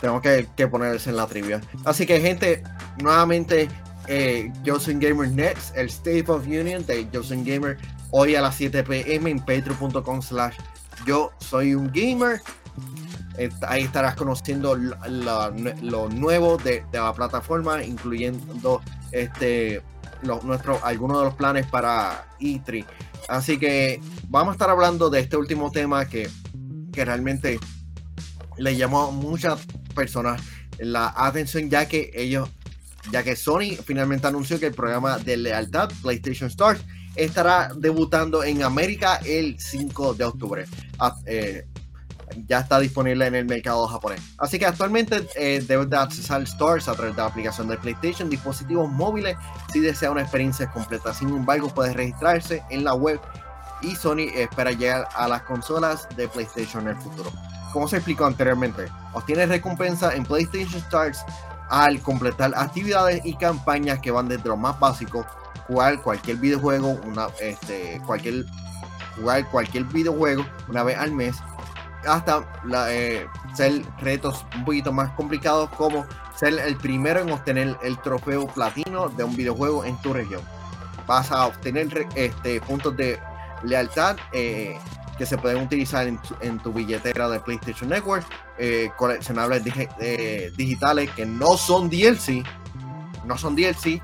Tengo que, que ponerse en la trivia. Así que, gente, nuevamente, eh, Gamer Next, el State of Union de Johnson Gamer, hoy a las 7 pm en patreon.com slash yo soy un gamer. Ahí estarás conociendo lo nuevo de, de, la plataforma, incluyendo este, nuestro, algunos de los planes para E3. Así que vamos a estar hablando de este último tema que, que realmente le llamó a muchas personas la atención, ya que ellos, ya que Sony finalmente anunció que el programa de lealtad PlayStation Stars estará debutando en América el 5 de octubre. Eh, ya está disponible en el mercado japonés. Así que actualmente eh, debes de accesar Stores a través de la aplicación de PlayStation, dispositivos móviles, si desea una experiencia completa. Sin embargo, puedes registrarse en la web y Sony espera llegar a las consolas de PlayStation en el futuro. Como se explicó anteriormente, obtienes recompensa en PlayStation Stars al completar actividades y campañas que van desde lo más básico, jugar cualquier videojuego, una, este, cualquier, jugar cualquier videojuego una vez al mes, hasta la, eh, ser retos un poquito más complicados como ser el primero en obtener el trofeo platino de un videojuego en tu región. Vas a obtener este, puntos de lealtad eh, que se pueden utilizar en tu, en tu, billetera de PlayStation Network, eh, coleccionables dig eh, digitales que no son DLC, no son DLC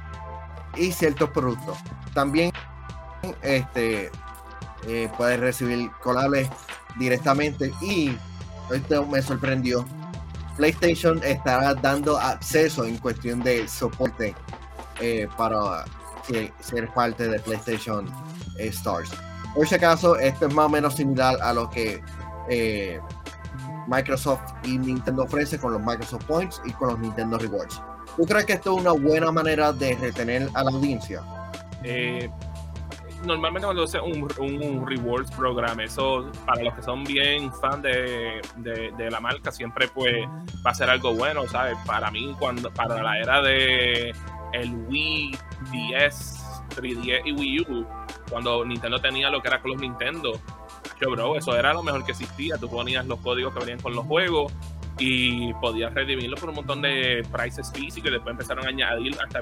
y ciertos productos. También este, puedes recibir collables directamente y esto me sorprendió PlayStation estará dando acceso en cuestión de soporte eh, para que, ser parte de PlayStation eh, Stars por si acaso esto es más o menos similar a lo que eh, Microsoft y Nintendo ofrece con los Microsoft Points y con los Nintendo Rewards ¿tú crees que esto es una buena manera de retener a la audiencia? Eh, normalmente cuando hace un, rewards program, eso para los que son bien fan de, de, la marca, siempre pues va a ser algo bueno, ¿sabes? Para mí, cuando para la era de el Wii, 10, 3DS y Wii U, cuando Nintendo tenía lo que era los Nintendo, yo bro, eso era lo mejor que existía. Tú ponías los códigos que venían con los juegos y podías redimirlo por un montón de prices físicos y después empezaron a añadir hasta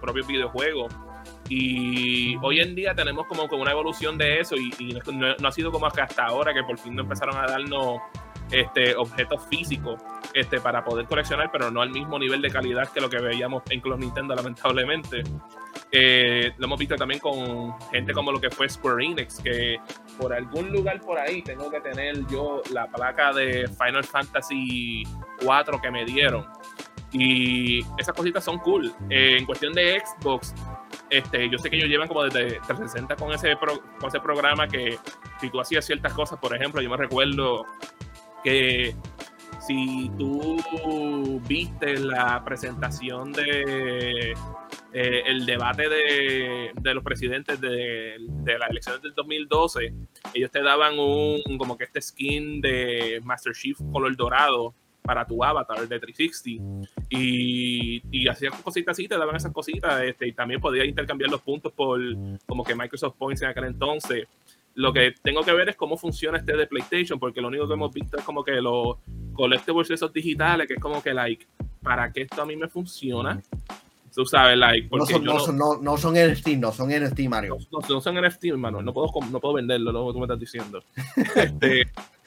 propios videojuegos. Y hoy en día tenemos como, como una evolución de eso y, y no, no, ha sido como hasta ahora que por fin no empezaron a darnos este, objetos físicos este, para poder coleccionar, pero no al mismo nivel de calidad que lo que veíamos en los Nintendo, lamentablemente. Eh, lo hemos visto también con gente como lo que fue Square Enix, que por algún lugar por ahí tengo que tener yo la placa de Final Fantasy 4 que me dieron. Y esas cositas son cool. Eh, en cuestión de Xbox, este, yo sé que ellos llevan como desde 360 con ese, con ese programa que si tú hacías ciertas cosas, por ejemplo, yo me recuerdo que si tú viste la presentación de eh, el debate de, los presidentes de, de, las elecciones del 2012, ellos te daban un como que este skin de Master Chief color dorado para tu avatar de 360 y, y hacías cositas así, te daban esas cositas este, y también podías intercambiar los puntos por como que Microsoft Points en aquel entonces. Lo que tengo que ver es cómo funciona este de PlayStation, porque lo único que hemos visto es como que los collectibles esos digitales, que es como que, like, ¿para qué esto a mí me funciona? Tú sabes, like, no, son, no, son, no, no, son NFT, no son NFT, Mario. No, son NFT, hermano. No puedo, no puedo venderlo, lo que tú me estás diciendo. [laughs] este,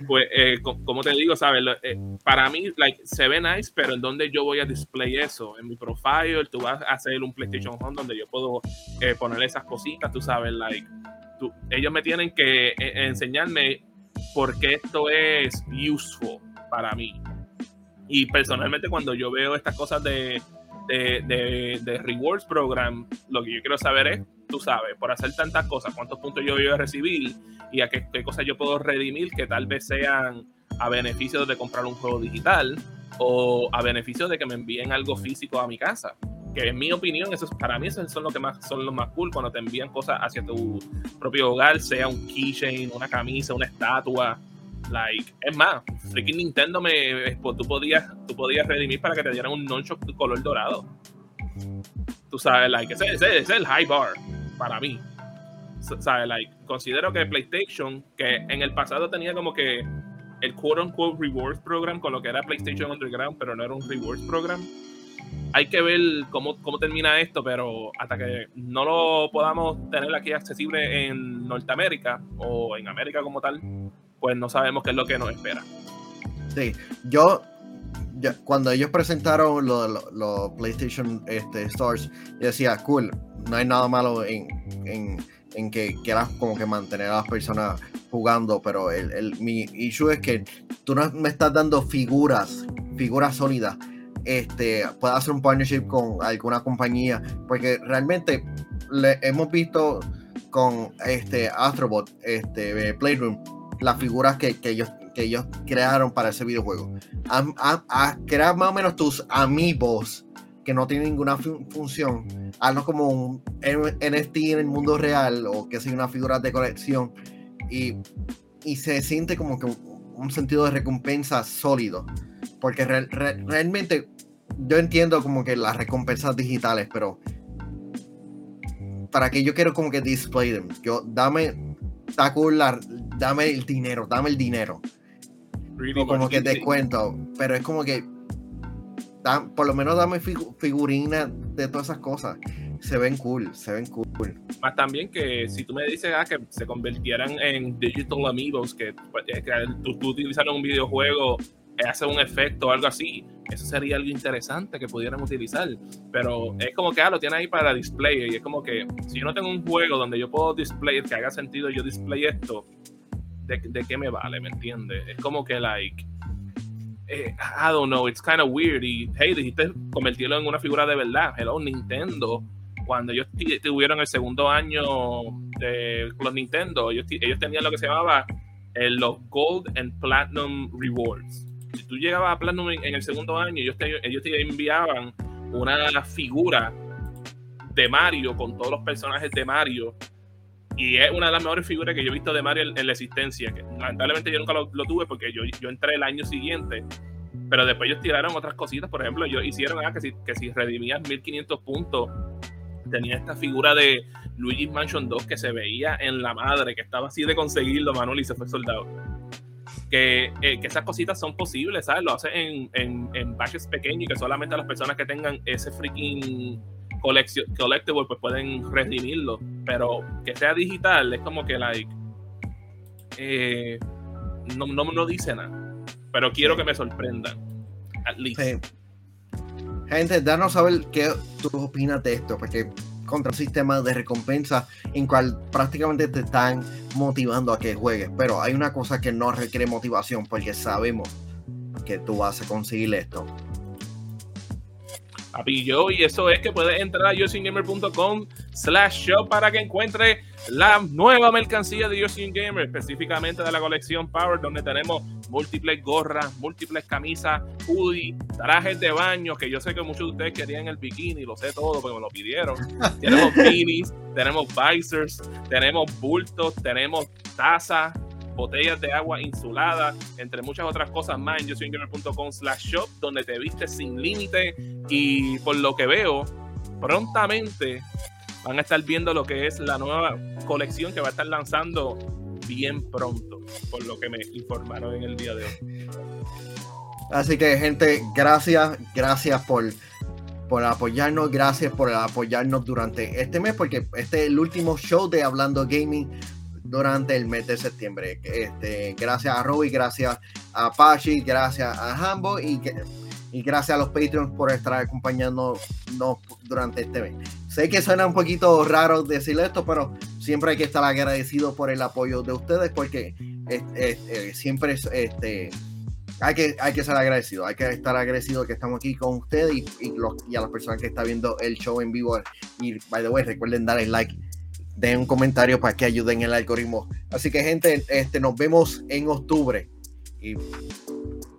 pues, eh, como te digo, ¿sabes? Eh, para mí, like, se ve nice, pero ¿en dónde yo voy a display eso? En mi profile, tú vas a hacer un PlayStation Home donde yo puedo eh, poner esas cositas, tú sabes, like, ellos me tienen que enseñarme por qué esto es useful para mí. Y personalmente, cuando yo veo estas cosas de de, de, Rewards Program, lo que yo quiero saber es, tú sabes, por hacer tantas cosas, cuántos puntos yo voy a recibir y a qué, qué cosas yo puedo redimir que tal vez sean a beneficio de comprar un juego digital o a beneficio de que me envíen algo físico a mi casa. Que en mi opinión, eso para mí esos son los que más son los más cool cuando te envían cosas hacia tu propio hogar, sea un keychain, una camisa, una estatua, Like, es más, freaking Nintendo me, pues, tú podías, tú podías redimir para que te dieran un de color dorado. Tú sabes, like, ese, ese, es el high bar para mí. ¿Sabes? Like, considero que PlayStation, que en el pasado tenía como que el quote unquote rewards program con lo que era PlayStation Underground, pero no era un rewards program. Hay que ver cómo, cómo termina esto, pero hasta que no lo podamos tener aquí accesible en Norteamérica o en América como tal, pues no sabemos qué es lo que nos espera. Sí, yo, cuando ellos presentaron los PlayStation este, yo decía, cool, no hay nada malo en, que quieras como que mantener a las personas jugando, pero el, mi issue es que tú no me estás dando figuras, figuras sólidas. Este, puedes hacer un partnership con alguna compañía, porque realmente le, hemos visto con este Astrobot, este Playroom, las figuras que, ellos, que ellos crearon para ese videojuego. A, crear más o menos tus amigos que no tienen ninguna función, hazlo como un NFT en el mundo real o que sea una figura de colección y, se siente como que un, sentido de recompensa sólido. Porque realmente yo entiendo como que las recompensas digitales, pero para que yo quiero como que display them. Yo dame está cool dame el dinero, dame el dinero. como que te cuento, pero es como que por lo menos dame figurinas de todas esas cosas. Se ven cool, se ven cool. Más también que si tú me dices ah, que se convirtieran en digital amigos, que, pues, que tú, tú un videojuego hace un efecto o algo así, eso sería algo interesante que pudieran utilizar. Pero es como que ah, lo tiene ahí para display. Y es como que si yo no tengo un juego donde yo puedo display, que haga sentido yo display esto, ¿de, de qué me vale? ¿Me entiendes? Es como que, like, eh, I don't know, it's kind of weird. Y hey, dijiste convertirlo en una figura de verdad. Hello, Nintendo. Cuando ellos tuvieron el segundo año de los Nintendo, ellos, ellos tenían lo que se llamaba los Gold and Platinum Rewards tú llegabas a Platinum en, el segundo año, ellos te, ellos te enviaban una figura de Mario con todos los personajes de Mario. Y es una de las mejores figuras que yo he visto de Mario en, la existencia. Lamentablemente yo nunca lo, tuve porque yo, yo entré el año siguiente. Pero después ellos tiraron otras cositas. Por ejemplo, ellos hicieron ah, que, si, que si redimías 1500 puntos, tenía esta figura de Luigi Mansion 2 que se veía en la madre, que estaba así de conseguirlo, Manuel, y se fue soldado. Eh, que, esas cositas son posibles, ¿sabes? Lo hacen en, en, en batches pequeños y que solamente las personas que tengan ese freaking collectible pues pueden redimirlo. Pero que sea digital es como que, like, eh, no, no, no, dice nada. Pero quiero que me sorprendan. At least. Gente, danos saber qué tú opinas de esto, porque contra un sistema de recompensa en cual prácticamente te están motivando a que juegues. Pero hay una cosa que no requiere motivación porque sabemos que tú vas a conseguir esto. Papi y eso es que puedes entrar a yosingamer.com slash shop para que encuentres la nueva mercancía de Yosin Gamer, específicamente de la colección Power, donde tenemos múltiples gorras, múltiples camisas, hoodie, trajes de baño, que yo sé que muchos de ustedes querían el bikini, lo sé todo porque me lo pidieron. [laughs] tenemos beanies, tenemos visors, tenemos bultos, tenemos tazas, botellas de agua insulada, entre muchas otras cosas más en yosingamer.com slash shop, donde te viste sin límite y por lo que veo, prontamente van a estar viendo lo que es la nueva colección que va a estar lanzando bien pronto, por lo que me informaron en el día de hoy. Así que gente, gracias, gracias por, por apoyarnos, gracias por apoyarnos durante este mes, porque este es el último show de Hablando Gaming durante el mes de septiembre. Este, gracias a Robbie, gracias a Pachi, gracias a Hambo y, y gracias a los Patreons por estar acompañándonos durante este mes. Sé que suena un poquito raro decir esto, pero siempre hay que estar agradecido por el apoyo de ustedes porque eh, siempre es, este, hay que, hay que ser agradecido, hay que estar agradecido que estamos aquí con ustedes y, y, los, y a las personas que están viendo el show en vivo. Y by the way, recuerden dar el like den un comentario para que ayuden el algoritmo. Así que gente, este, nos vemos en octubre. Y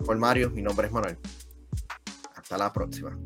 por Mario, mi nombre es Manuel. Hasta la próxima.